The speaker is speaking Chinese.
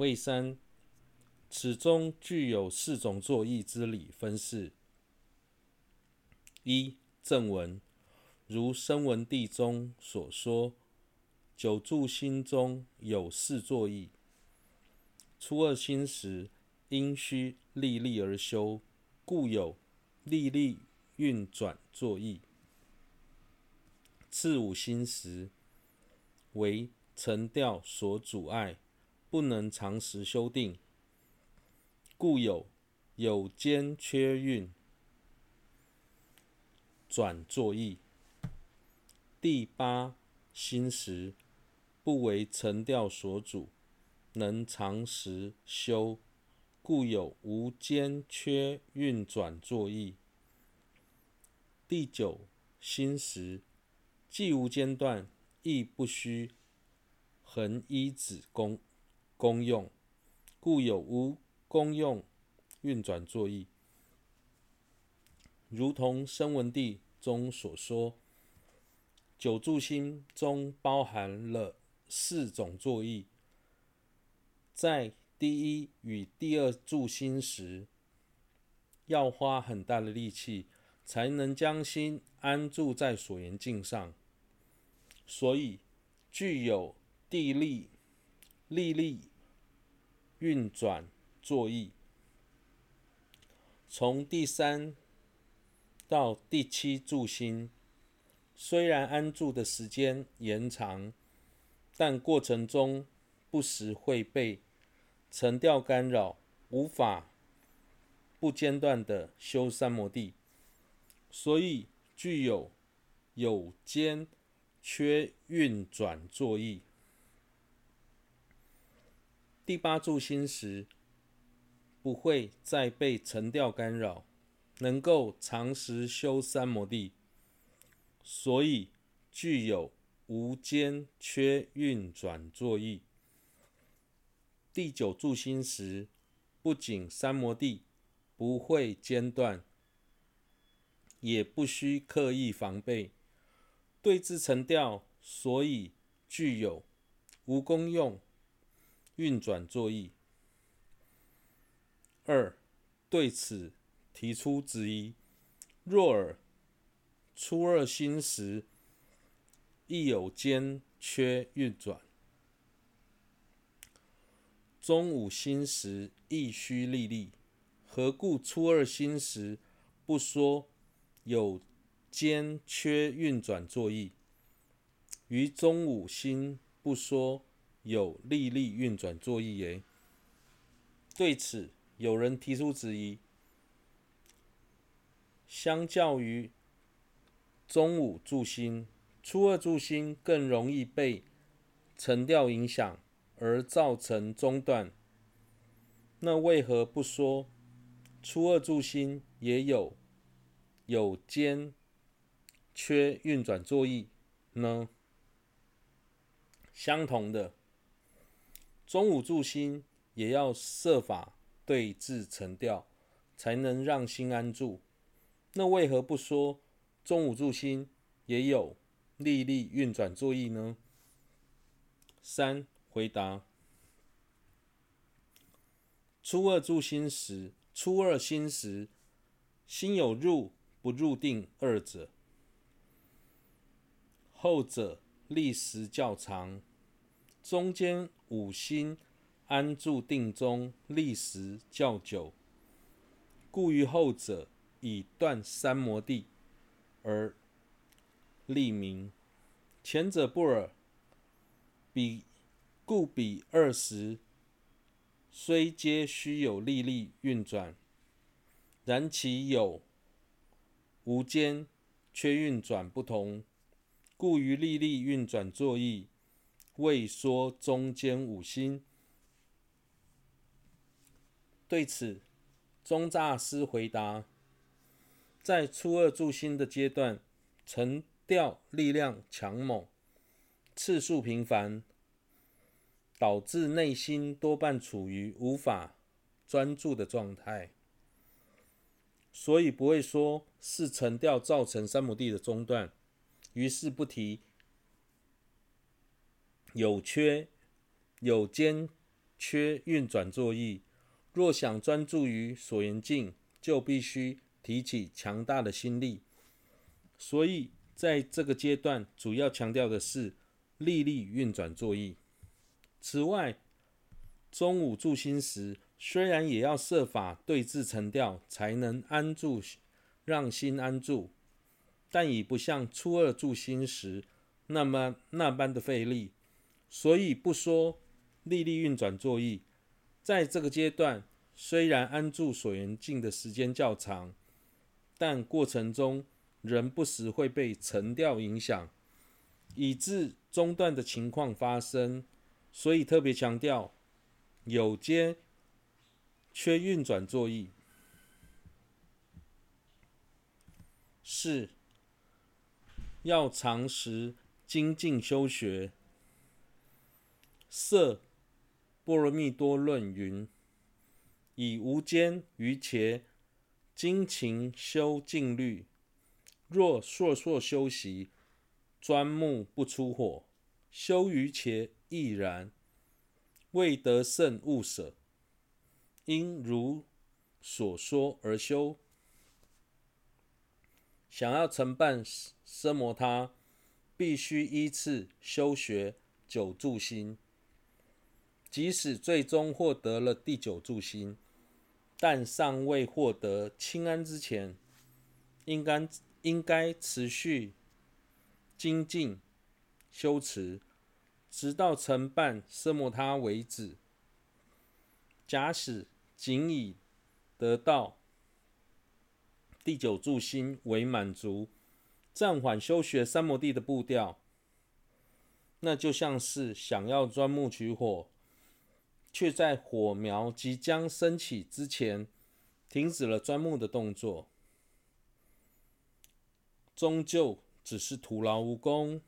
谓三，此中具有四种作意之理分是：一、正文，如《声闻地》中所说，九住心中有四作意。初二心时，因须历历而修，故有历历运转作意。次五心时，为尘调所阻碍。不能长时修定，故有有间缺运转作意。第八心时，不为尘调所主，能长时修，故有无间缺运转作意。第九心时，既无间断，亦不须恒依止功。功用，故有无功用运转作意，如同《声闻地》中所说，九住心中包含了四种作意，在第一与第二住心时，要花很大的力气，才能将心安住在所缘境上，所以具有地利历历。运转作意，从第三到第七住心，虽然安住的时间延长，但过程中不时会被沉调干扰，无法不间断的修三摩地，所以具有有间缺运转作意。第八住心时，不会再被尘调干扰，能够长时修三摩地，所以具有无间缺运转作意。第九住心时，不仅三摩地不会间断，也不需刻意防备对治尘调，所以具有无功用。运转作意。二，对此提出质疑：若尔初二心时亦有间缺运转，中午心时亦须历历，何故初二心时不说有间缺运转作意，于中午心不说？有历历运转作意耶？对此，有人提出质疑。相较于中五住心，初二住心更容易被尘调影响而造成中断。那为何不说初二住心也有有间缺运转作意呢？相同的。中五住心也要设法对治尘调，才能让心安住。那为何不说中五住心也有历历运转作意呢？三回答：初二住心时，初二心时，心有入不入定二者，后者历时较长。中间五心安住定中历时较久，故于后者以断三摩地而立名，前者不尔。彼故彼二十虽皆须有历历运转，然其有无间缺运转不同，故于历历运转作意。未说中间五星。对此，宗栅师回答：在初二住心的阶段，成调力量强猛，次数频繁，导致内心多半处于无法专注的状态，所以不会说是尘调造成三亩地的中断，于是不提。有缺有间缺运转作意。若想专注于所缘境，就必须提起强大的心力。所以，在这个阶段，主要强调的是力力运转作意。此外，中午助心时，虽然也要设法对治沉掉，才能安住，让心安住，但已不像初二助心时那么那般的费力。所以不说力力运转作意，在这个阶段，虽然安住所缘境的时间较长，但过程中仍不时会被沉掉影响，以致中断的情况发生。所以特别强调，有间缺运转作意，是要常时精进修学。色般若蜜多论云：以无间瑜伽精勤修静虑，若硕硕修习，专目不出火，修瑜伽亦然。未得胜勿舍，应如所说而修。想要成办奢摩他，必须依次修学九住心。即使最终获得了第九柱心，但尚未获得清安之前，应该应该持续精进修持，直到成办奢摩他为止。假使仅以得到第九柱心为满足，暂缓修学三摩地的步调，那就像是想要钻木取火。却在火苗即将升起之前，停止了钻木的动作，终究只是徒劳无功。